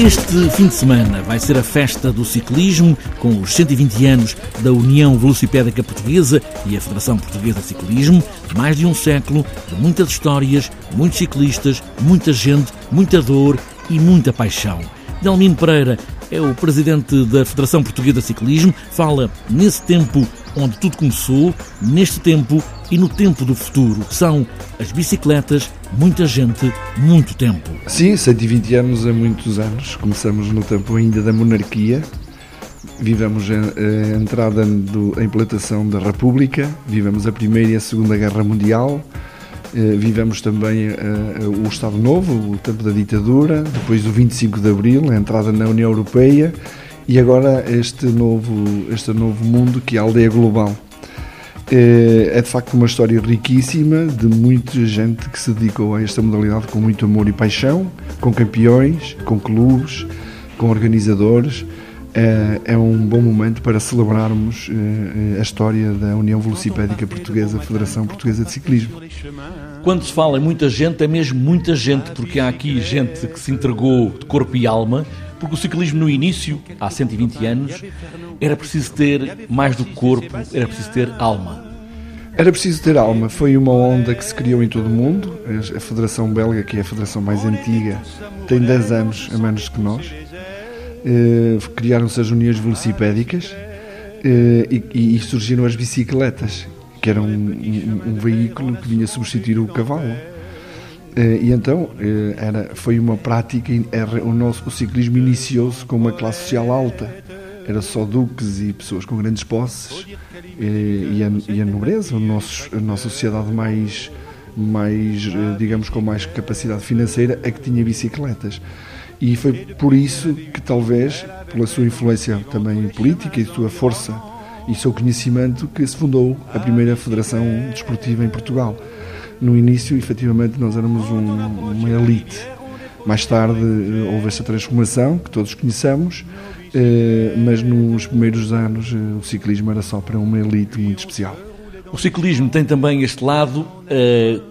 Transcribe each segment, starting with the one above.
Este fim de semana vai ser a festa do ciclismo, com os 120 anos da União Velocipédica Portuguesa e a Federação Portuguesa de Ciclismo, mais de um século de muitas histórias, muitos ciclistas, muita gente, muita dor e muita paixão. Delmino Pereira é o presidente da Federação Portuguesa de Ciclismo, fala nesse tempo onde tudo começou, neste tempo e no tempo do futuro. São as bicicletas, muita gente, muito tempo. Sim, 120 anos é muitos anos. Começamos no tempo ainda da monarquia. Vivemos a, entrada, do, a implantação da República, vivemos a Primeira e a Segunda Guerra Mundial, vivemos também uh, o Estado Novo, o tempo da ditadura, depois o 25 de Abril, a entrada na União Europeia e agora este novo, este novo mundo que é a aldeia global. É de facto uma história riquíssima de muita gente que se dedicou a esta modalidade com muito amor e paixão, com campeões, com clubes, com organizadores. É, é um bom momento para celebrarmos é, a história da União Velocipédica Portuguesa, Federação Portuguesa de Ciclismo. Quando se fala em muita gente, é mesmo muita gente, porque há aqui gente que se entregou de corpo e alma, porque o ciclismo no início, há 120 anos, era preciso ter mais do que corpo, era preciso ter alma. Era preciso ter alma. Foi uma onda que se criou em todo o mundo. A Federação Belga, que é a federação mais antiga, tem 10 anos a menos que nós. Eh, criaram-se as uniões velocipédicas eh, e, e, surgiram as bicicletas, que eram um, um, um veículo que vinha substituir o cavalo. Eh, e então era, foi uma prática, era, o, nosso, o ciclismo iniciou-se com uma classe social alta, era só duques e pessoas com grandes posses e, a, e a, nobreza, o nosso, a nossa sociedade mais, mais, digamos, com mais capacidade financeira é que tinha bicicletas. E foi por isso que talvez, pela sua influência também política e sua força e seu conhecimento, que se fundou a primeira federação desportiva em Portugal no início, efetivamente, nós éramos um, uma elite. Mais tarde eh, houve essa transformação que todos conhecemos, eh, mas nos primeiros anos eh, o ciclismo era só para uma elite muito especial. O ciclismo tem também este lado,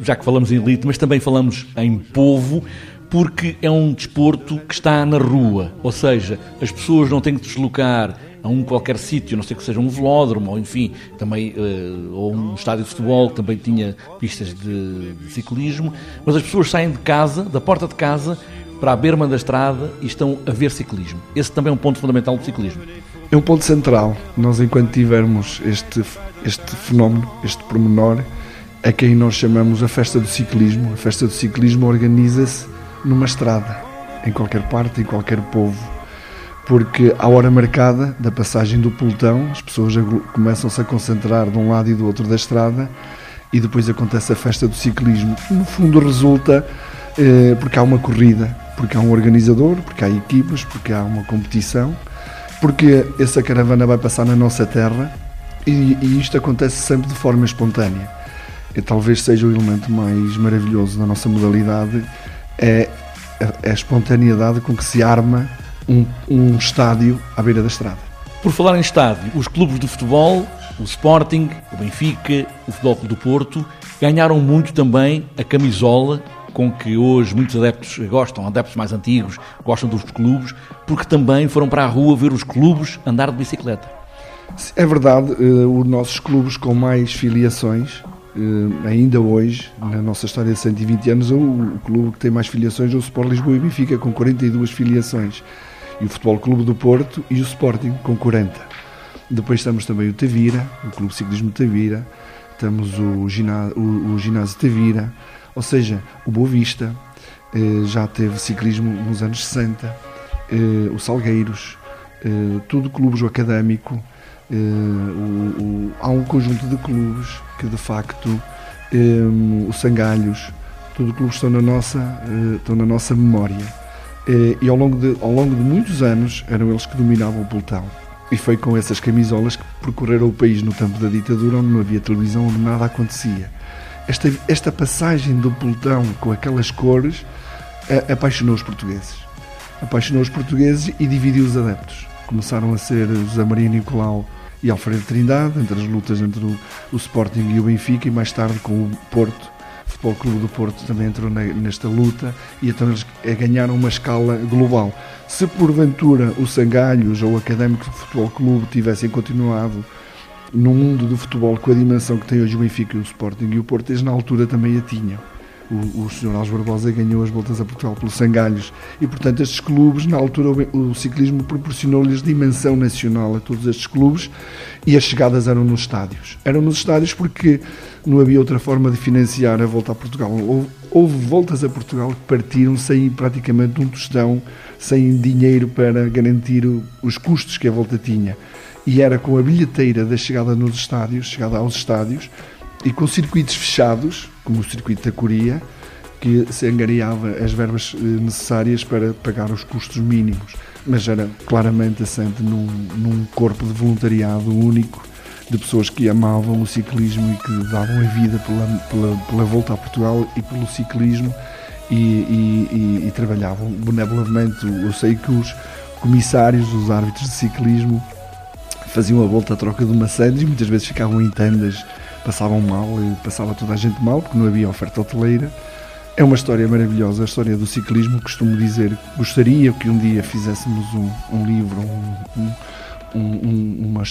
já que falamos em elite, mas também falamos em povo, porque é um desporto que está na rua, ou seja, as pessoas não têm que deslocar a um qualquer sítio, não sei que seja um velódromo, ou enfim, também, uh, ou um estádio de futebol que também tinha pistas de, de, ciclismo, mas as pessoas saem de casa, da porta de casa, para a berma da estrada e estão a ver ciclismo. Esse também é um ponto fundamental do ciclismo. É um ponto central. Nós, enquanto tivermos este, este fenómeno, este pormenor, é quem nós chamamos a festa do ciclismo. A festa do ciclismo organiza-se numa estrada, em qualquer parte, em qualquer povo porque à hora marcada da passagem do pelotão as pessoas começam-se a concentrar de um lado e do outro da estrada e depois acontece a festa do ciclismo. No fundo resulta eh, porque há uma corrida, porque há um organizador, porque há equipas, porque há uma competição, porque essa caravana vai passar na nossa terra e, e isto acontece sempre de forma espontânea. E talvez seja o elemento mais maravilhoso da nossa modalidade é a, a espontaneidade com que se arma um, um estádio à beira da estrada. Por falar em estádio, os clubes de futebol, o Sporting, o Benfica, o Futebol Clube do Porto, ganharam muito também a camisola com que hoje muitos adeptos gostam, adeptos mais antigos, gostam dos clubes, porque também foram para a rua ver os clubes andar de bicicleta. É verdade, uh, os nossos clubes com mais filiações, uh, ainda hoje, na nossa história de 120 anos, o, o clube que tem mais filiações é o Sport Lisboa e Benfica, com 42 filiações e o Futebol Clube do Porto e o Sporting com 40. Depois estamos também o Tavira, o Clube Ciclismo Tavira, temos o ginásio, o, o ginásio Tavira, ou seja, o Boa Vista, eh, já teve ciclismo nos anos 60, eh, o Salgueiros, tudo clubes o académico, eh, o, o, há um conjunto de clubes que de facto eh, o Sangalhos, tudo clubes estão na nossa, eh, estão na nossa memória eh, e ao longo, de, ao longo de muitos anos eram eles que dominavam o pelotão. E foi com essas camisolas que percorreram o país no tempo da ditadura, onde não havia televisão, onde nada acontecia. Esta, esta passagem do pelotão com aquelas cores apaixonou os portugueses. Apaixonou os portugueses e dividiu os adeptos. Começaram a ser José Maria Nicolau e Alfredo Trindade, entre as lutas entre o, o Sporting e o Benfica, e mais tarde com o Porto, o Futebol Clube do Porto também entrou nesta luta, e então eles ganharam uma escala global. Se porventura o Sangalhos ou o Académico de Futebol Clube tivessem continuado no mundo do futebol com a dimensão que tem hoje o Benfica, o Sporting e o Porto, eles na altura também a tinham. O, o Sr. Alves Barbosa ganhou as voltas a Portugal pelos Sangalhos e, portanto, estes clubes, na altura, o, o ciclismo proporcionou-lhes dimensão nacional a todos estes clubes e as chegadas eram nos estádios. Eram nos estádios porque não havia outra forma de financiar a volta a Portugal. Houve, houve voltas a Portugal que partiram sem praticamente um tostão, sem dinheiro para garantir os custos que a volta tinha e era com a bilheteira da chegada nos estádios, chegada aos estádios, e com circuitos fechados, como o circuito da Coria, que se angariava as verbas eh, necessárias para pagar os custos mínimos. Mas era claramente assente num, num corpo de voluntariado único de pessoas que amavam o ciclismo e que davam a vida pela, pela, pela volta a Portugal e pelo ciclismo e, e, e, e trabalhavam benevolamente. Eu sei que os comissários, os árbitros de ciclismo, faziam a volta à troca de maçãs e muitas vezes ficavam em tendas, passavam mal, e passava toda a gente mal porque não havia oferta hoteleira. É uma história maravilhosa, a história do ciclismo. Costumo dizer, gostaria que um dia fizéssemos um, um livro, um, um, uma,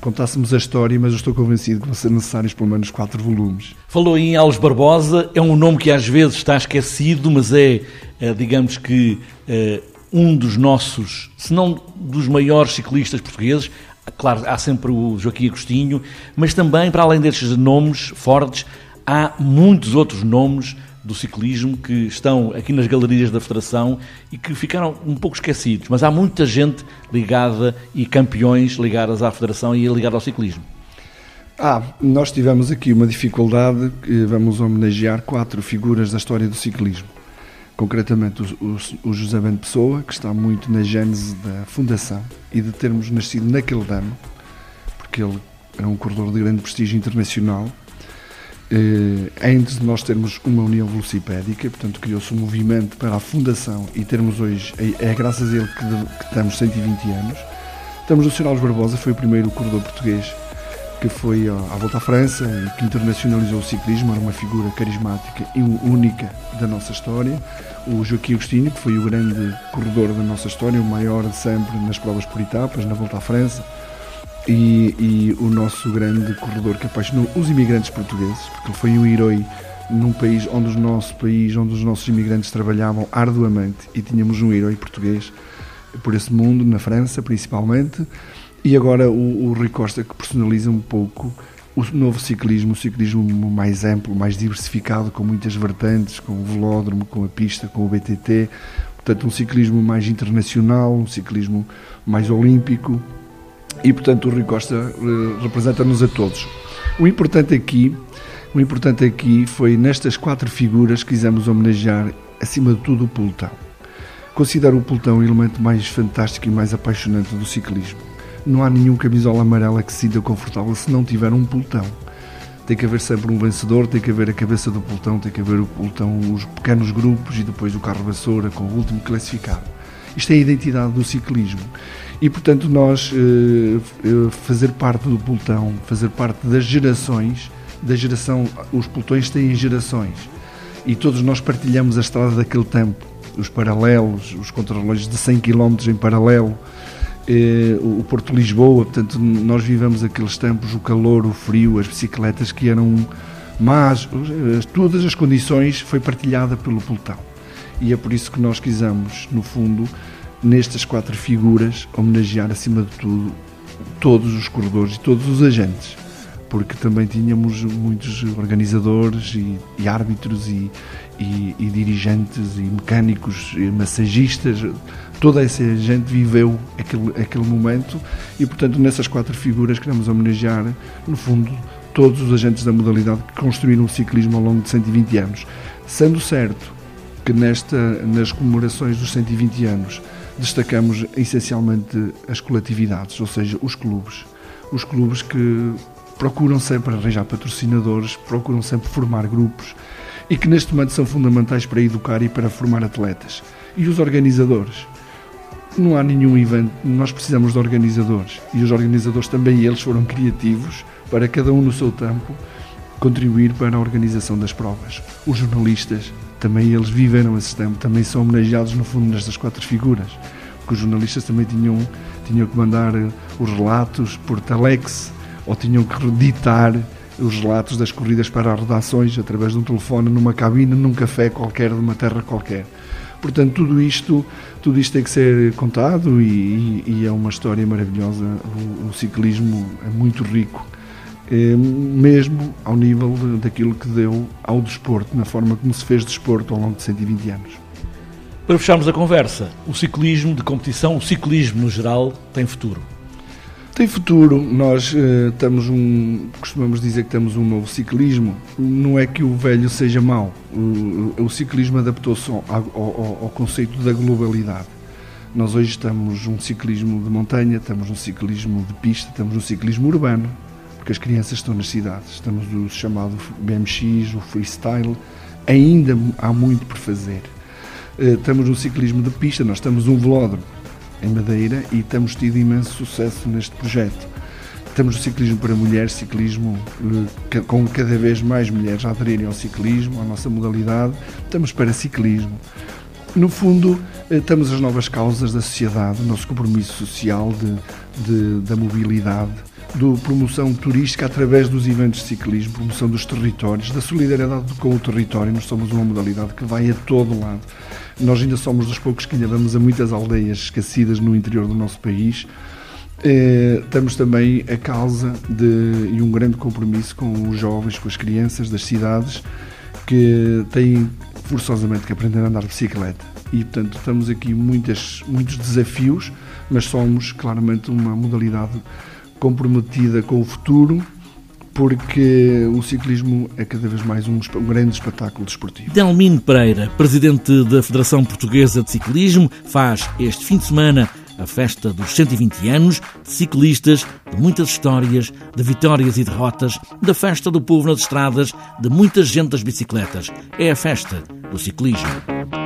contássemos a história, mas eu estou convencido que vão ser necessários pelo menos quatro volumes. Falou em Alves Barbosa, é um nome que às vezes está esquecido, mas é, é digamos que, é, um dos nossos, se não dos maiores ciclistas portugueses. Claro, há sempre o Joaquim Agostinho, mas também, para além destes nomes fortes, há muitos outros nomes do ciclismo que estão aqui nas galerias da Federação e que ficaram um pouco esquecidos. Mas há muita gente ligada e campeões ligadas à Federação e ligada ao ciclismo. Ah, nós tivemos aqui uma dificuldade, vamos homenagear quatro figuras da história do ciclismo concretamente o, o, o, José Bento Pessoa, que está muito na gênese da fundação e de termos nascido naquele ano, porque ele era um corredor de grande prestígio internacional. Eh, antes de nós termos uma união velocipédica, portanto criou-se um movimento para a fundação e termos hoje, é, é graças a ele que, de, que estamos 120 anos. Estamos. Alves Barbosa, foi o primeiro corredor português que foi à volta à França e que internacionalizou o ciclismo, era uma figura carismática e única da nossa história. O Joaquim Agostinho, que foi o grande corredor da nossa história, o maior sempre nas provas por etapas, na volta à França. E, e o nosso grande corredor que apaixonou os imigrantes portugueses, porque ele foi um herói num país onde o nosso país, onde os nossos imigrantes trabalhavam arduamente e tínhamos um herói português por esse mundo, na França principalmente. E agora o, o Rui Costa que personaliza um pouco o novo ciclismo, o ciclismo mais amplo, mais diversificado, com muitas vertentes, com o velódromo, com a pista, com o BTT. Portanto, um ciclismo mais internacional, um ciclismo mais olímpico. E, portanto, o Rui Costa uh, representa-nos a todos. O importante aqui, o importante aqui foi nestas quatro figuras que quisemos homenagear, acima de tudo, o pelotão. Considero o pelotão o elemento mais fantástico e mais apaixonante do ciclismo não há nenhum camisola amarela que se sinta confortável se não tiver um pelotão. Tem que haver sempre um vencedor, tem que haver a cabeça do pelotão, tem que haver o pelotão, os pequenos grupos e depois o carro vassoura com o último classificado. Isto é a identidade do ciclismo. E, portanto, nós eh, eh, fazer parte do pelotão, fazer parte das gerações, da geração, os pelotões têm gerações. E todos nós partilhamos a estrada daquele tempo. Os paralelos, os contrarrelógios de 100 km em paralelo, eh, o Porto Lisboa, portanto, nós vivemos aqueles tempos, o calor, o frio, as bicicletas que eram más, todas as condições foi partilhada pelo pelotão. E é por isso que nós quisemos, no fundo, nestas quatro figuras, homenagear acima de tudo todos os corredores e todos os agentes, porque também tínhamos muitos organizadores e, e árbitros e, e, e dirigentes e mecânicos e massagistas toda essa gente viveu aquele, aquele momento e, portanto, nessas quatro figuras queremos homenagear, no fundo, todos os agentes da modalidade que construíram o ciclismo ao longo de 120 anos. Sendo certo que nesta, nas comemorações dos 120 anos destacamos essencialmente as coletividades, ou seja, os clubes. Os clubes que procuram sempre arranjar patrocinadores, procuram sempre formar grupos e que neste momento são fundamentais para educar e para formar atletas. E os organizadores? Não há nenhum evento, nós precisamos de organizadores e os organizadores também eles foram criativos para cada um no seu tempo contribuir para a organização das provas. Os jornalistas também eles viveram esse tempo, também são homenageados no fundo nestas quatro figuras, porque os jornalistas também tinham, tinham que mandar eh, os relatos por telex ou tinham que ditar os relatos das corridas para as redações através de um telefone numa cabine, num café qualquer, de uma terra qualquer. Portanto, tudo isto, tudo isto tem que ser contado e, e, e é uma história maravilhosa. O, o ciclismo é muito rico, é, mesmo ao nível de, daquilo que deu ao desporto, na forma como se fez desporto ao longo de 120 anos. Para fecharmos a conversa, o ciclismo de competição, o ciclismo no geral, tem futuro? Tem futuro, nós uh, estamos um, costumamos dizer que temos um novo ciclismo, não é que o velho seja mau, o, o ciclismo adaptou-se ao, ao, ao, conceito da globalidade. Nós hoje estamos um ciclismo de montanha, estamos um ciclismo de pista, estamos um ciclismo urbano, porque as crianças estão nas cidades, estamos o chamado BMX, o freestyle, ainda há muito por fazer. Uh, estamos no ciclismo de pista, nós estamos um velódromo, em Madeira e temos tido imenso sucesso neste projeto. Temos o ciclismo para mulheres, ciclismo eh, com cada vez mais mulheres a aderirem ao ciclismo, à nossa modalidade. Estamos para ciclismo. No fundo, estamos eh, as novas causas da sociedade, o nosso compromisso social de, de, da mobilidade, da promoção turística através dos eventos de ciclismo, promoção dos territórios, da solidariedade com o território. Nós somos uma modalidade que vai a todo lado. Nós ainda somos dos poucos que ainda vamos a muitas aldeias esquecidas no interior do nosso país. Eh, temos também a causa de, e um grande compromisso com os jovens, com as crianças das cidades que têm forçosamente que aprender a andar de bicicleta. E, portanto, estamos aqui muitas, muitos desafios, mas somos claramente uma modalidade comprometida com o futuro porque o ciclismo é cada vez mais um, um grande espetáculo desportivo. Delmino Pereira, presidente da Federação Portuguesa de Ciclismo, faz este fim de semana a festa dos 120 anos de ciclistas, de muitas histórias, de vitórias e derrotas, da festa do povo nas estradas, de muita gente das bicicletas. É a festa do ciclismo.